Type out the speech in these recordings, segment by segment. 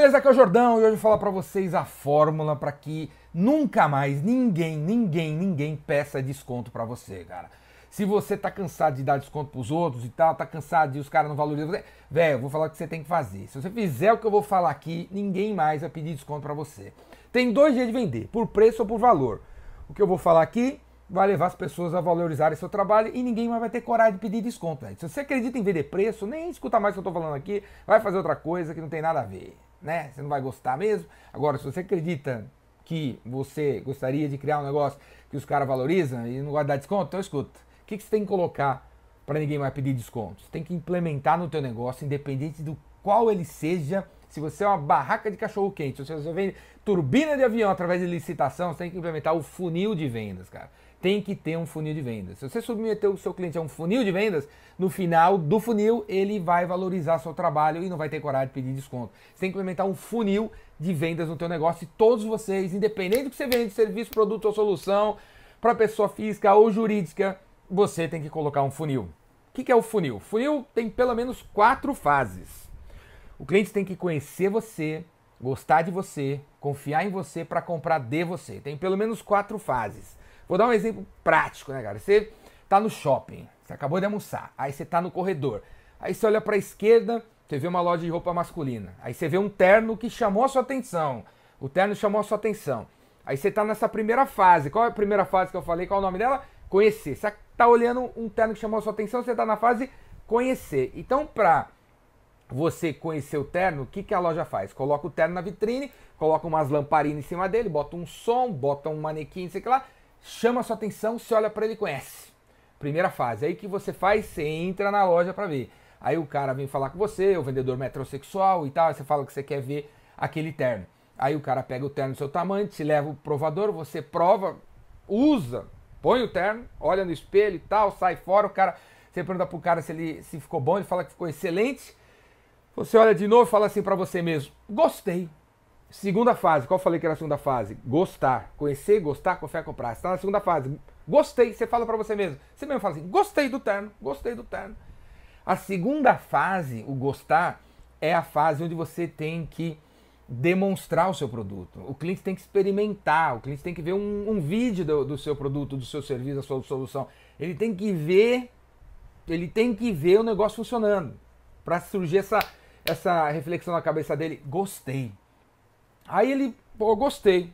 beleza? Aqui é o Jordão e hoje eu vou falar para vocês a fórmula para que nunca mais ninguém, ninguém, ninguém peça desconto para você, cara. Se você tá cansado de dar desconto pros outros e tal, tá cansado de os caras não valorizam velho, eu vou falar o que você tem que fazer. Se você fizer o que eu vou falar aqui, ninguém mais vai pedir desconto para você. Tem dois jeitos de vender, por preço ou por valor. O que eu vou falar aqui vai levar as pessoas a valorizarem seu trabalho e ninguém mais vai ter coragem de pedir desconto. Se você acredita em vender preço, nem escuta mais o que eu estou falando aqui, vai fazer outra coisa que não tem nada a ver, né? Você não vai gostar mesmo. Agora, se você acredita que você gostaria de criar um negócio que os caras valorizam e não vai dar desconto, então escuta. O que, que você tem que colocar para ninguém mais pedir desconto? Você tem que implementar no teu negócio, independente do qual ele seja, se você é uma barraca de cachorro quente, se você vende turbina de avião através de licitação, você tem que implementar o funil de vendas, cara tem que ter um funil de vendas. Se você submeter o seu cliente a um funil de vendas, no final do funil ele vai valorizar seu trabalho e não vai ter coragem de pedir desconto. Você tem que implementar um funil de vendas no teu negócio e todos vocês, independente do que você vende, serviço, produto ou solução, para pessoa física ou jurídica, você tem que colocar um funil. O que é o funil? Funil tem pelo menos quatro fases. O cliente tem que conhecer você, gostar de você, confiar em você para comprar de você. Tem pelo menos quatro fases. Vou dar um exemplo prático, né, cara? Você tá no shopping, você acabou de almoçar, aí você tá no corredor, aí você olha para a esquerda, você vê uma loja de roupa masculina, aí você vê um terno que chamou a sua atenção, o terno chamou a sua atenção. Aí você tá nessa primeira fase. Qual é a primeira fase que eu falei? Qual é o nome dela? Conhecer. Você tá olhando um terno que chamou a sua atenção, você tá na fase conhecer. Então, pra você conhecer o terno, o que, que a loja faz? Coloca o terno na vitrine, coloca umas lamparinas em cima dele, bota um som, bota um manequim, sei lá, chama sua atenção, você olha para ele e conhece. Primeira fase. Aí que você faz, você entra na loja para ver. Aí o cara vem falar com você, o vendedor metrosexual e tal, você fala que você quer ver aquele terno. Aí o cara pega o terno do seu tamanho, te leva o provador, você prova, usa, põe o terno, olha no espelho e tal, sai fora, o cara, você pergunta pro cara se ele se ficou bom, ele fala que ficou excelente. Você olha de novo e fala assim para você mesmo: "Gostei". Segunda fase, qual eu falei que era a segunda fase? Gostar. Conhecer, gostar, confiar, comprar. Você está na segunda fase. Gostei, você fala para você mesmo. Você mesmo fala assim, gostei do terno, gostei do terno. A segunda fase, o gostar, é a fase onde você tem que demonstrar o seu produto. O cliente tem que experimentar, o cliente tem que ver um, um vídeo do, do, seu produto, do seu serviço, da sua solução. Ele tem que ver, ele tem que ver o negócio funcionando. Para surgir essa, essa reflexão na cabeça dele, gostei. Aí ele, pô, gostei.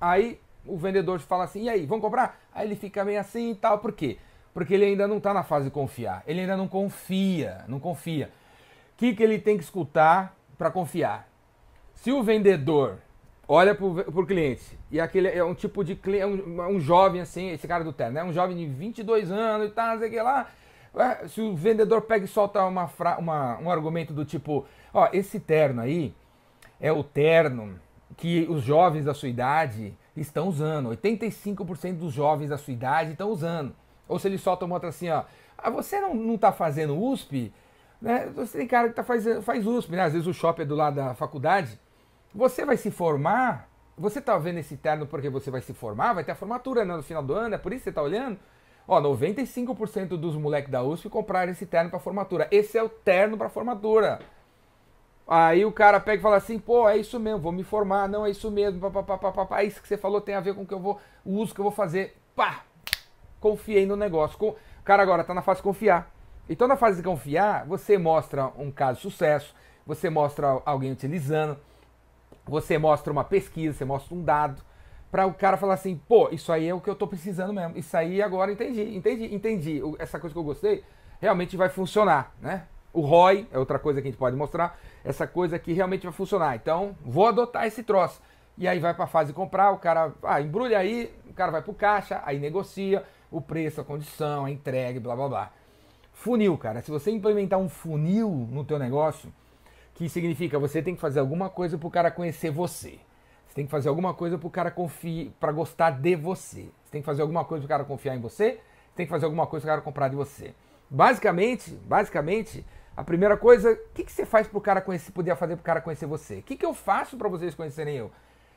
Aí o vendedor fala assim, e aí, vamos comprar? Aí ele fica meio assim e tal, por quê? Porque ele ainda não está na fase de confiar. Ele ainda não confia, não confia. O que, que ele tem que escutar para confiar? Se o vendedor olha para o cliente, e aquele é um tipo de cliente, é um, um, jovem assim, esse cara do terno, né? Um jovem de 22 anos e tal, não sei o que lá. Se o vendedor pega e solta uma, uma, um argumento do tipo, ó, esse terno aí é o terno que os jovens da sua idade estão usando. 85% dos jovens da sua idade estão usando. Ou se ele solta uma outra assim, ó. Ah, você não, não tá fazendo USP? Né? Você tem cara que tá faz, faz USP, né? Às vezes o shopping é do lado da faculdade. Você vai se formar? Você tá vendo esse terno porque você vai se formar? Vai ter a formatura né, no final do ano, é por isso que você tá olhando? Ó, 95% dos moleques da USP compraram esse terno para formatura. Esse é o terno para formatura. Aí o cara pega e fala assim, pô, é isso mesmo, vou me formar, não é isso mesmo, papapá, isso que você falou tem a ver com o que eu vou, o uso que eu vou fazer. Pá! Confiei no negócio. O cara agora tá na fase de confiar. Então na fase de confiar, você mostra um caso de sucesso, você mostra alguém utilizando, você mostra uma pesquisa, você mostra um dado, para o cara falar assim, pô, isso aí é o que eu tô precisando mesmo. Isso aí agora entendi, entendi, entendi. Essa coisa que eu gostei realmente vai funcionar, né? O ROI é outra coisa que a gente pode mostrar. Essa coisa aqui realmente vai funcionar. Então, vou adotar esse troço. E aí vai para a fase de comprar, o cara ah, embrulha aí, o cara vai para o caixa, aí negocia o preço, a condição, a entrega, blá blá blá. Funil, cara. Se você implementar um funil no teu negócio, que significa você tem que fazer alguma coisa para o cara conhecer você. Você tem que fazer alguma coisa para o cara confiar, para gostar de você. Você tem que fazer alguma coisa para o cara confiar em você. Você tem que fazer alguma coisa para o cara comprar de você. Basicamente, basicamente, a primeira coisa, o que, que você faz pro cara conhecer, poder fazer pro cara conhecer você? O que, que eu faço para vocês conhecerem eu?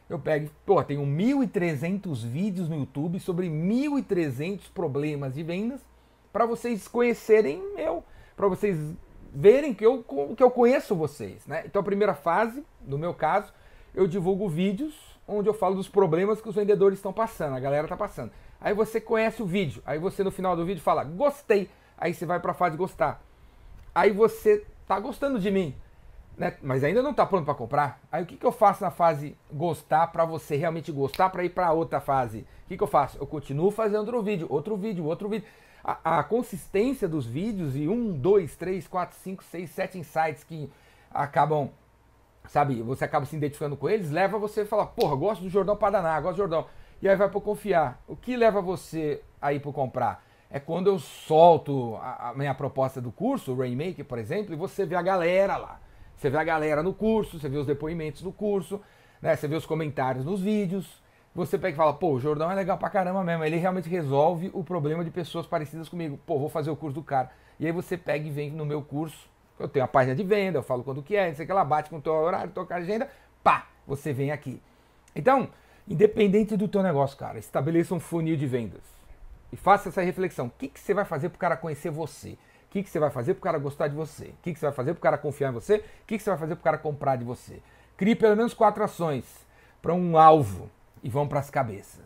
Eu pego, pô, tenho 1.300 vídeos no YouTube sobre 1.300 problemas de vendas para vocês conhecerem eu, para vocês verem que eu, que eu conheço vocês, né? Então a primeira fase, no meu caso, eu divulgo vídeos onde eu falo dos problemas que os vendedores estão passando, a galera está passando. Aí você conhece o vídeo, aí você no final do vídeo fala, gostei. Aí você vai para a fase gostar. Aí você tá gostando de mim, né? Mas ainda não está pronto para comprar. Aí o que, que eu faço na fase gostar para você realmente gostar para ir para outra fase? O que, que eu faço? Eu continuo fazendo outro vídeo, outro vídeo, outro vídeo. A, a, consistência dos vídeos e um, dois, três, quatro, cinco, seis, sete insights que acabam, sabe, você acaba se identificando com eles, leva você a falar, porra, gosto do Jordão Padaná, gosto do Jordão. E aí vai para confiar. O que leva você a ir para comprar? É quando eu solto a, a minha proposta do curso, o Rainmaker, por exemplo, e você vê a galera lá. Você vê a galera no curso, você vê os depoimentos do curso, né? Você vê os comentários nos vídeos. Você pega e fala, pô, o Jordão é legal pra caramba mesmo. Ele realmente resolve o problema de pessoas parecidas comigo. Pô, vou fazer o curso do cara. E aí você pega e vem no meu curso. Eu tenho a página de venda, eu falo quando que é, não sei o que ela bate com o teu horário, tua agenda, pá, você vem aqui. Então, independente do teu negócio, cara, estabeleça um funil de vendas. E faça essa reflexão. O que, que você vai fazer pro cara conhecer você? O que, que você vai fazer para o cara gostar de você? O que, que você vai fazer para o cara confiar em você? O que, que você vai fazer para o cara comprar de você? Crie pelo menos quatro ações para um alvo e vão para as cabeças.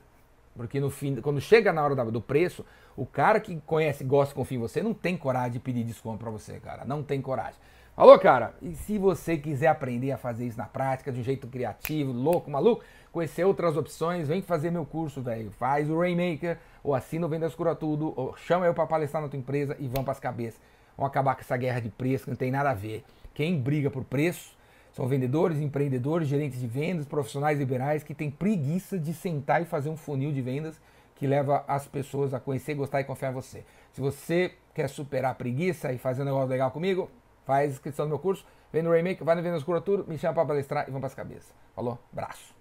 Porque no fim, quando chega na hora do preço, o cara que conhece, gosta e confia em você não tem coragem de pedir desconto para você, cara. Não tem coragem. Falou, cara? E se você quiser aprender a fazer isso na prática, de um jeito criativo, louco, maluco, conhecer outras opções, vem fazer meu curso, velho. Faz o Rainmaker, ou assina o Vendas Cura Tudo, ou chama eu para palestrar na tua empresa e vão para as cabeças. Vão acabar com essa guerra de preço que não tem nada a ver. Quem briga por preço são vendedores, empreendedores, gerentes de vendas, profissionais liberais que têm preguiça de sentar e fazer um funil de vendas que leva as pessoas a conhecer, gostar e confiar em você. Se você quer superar a preguiça e fazer um negócio legal comigo, faz inscrição no meu curso, vem no Remake, vai no Vendas Cura Tudo, me chama para palestrar e vamos para as cabeças. Falou? Braço.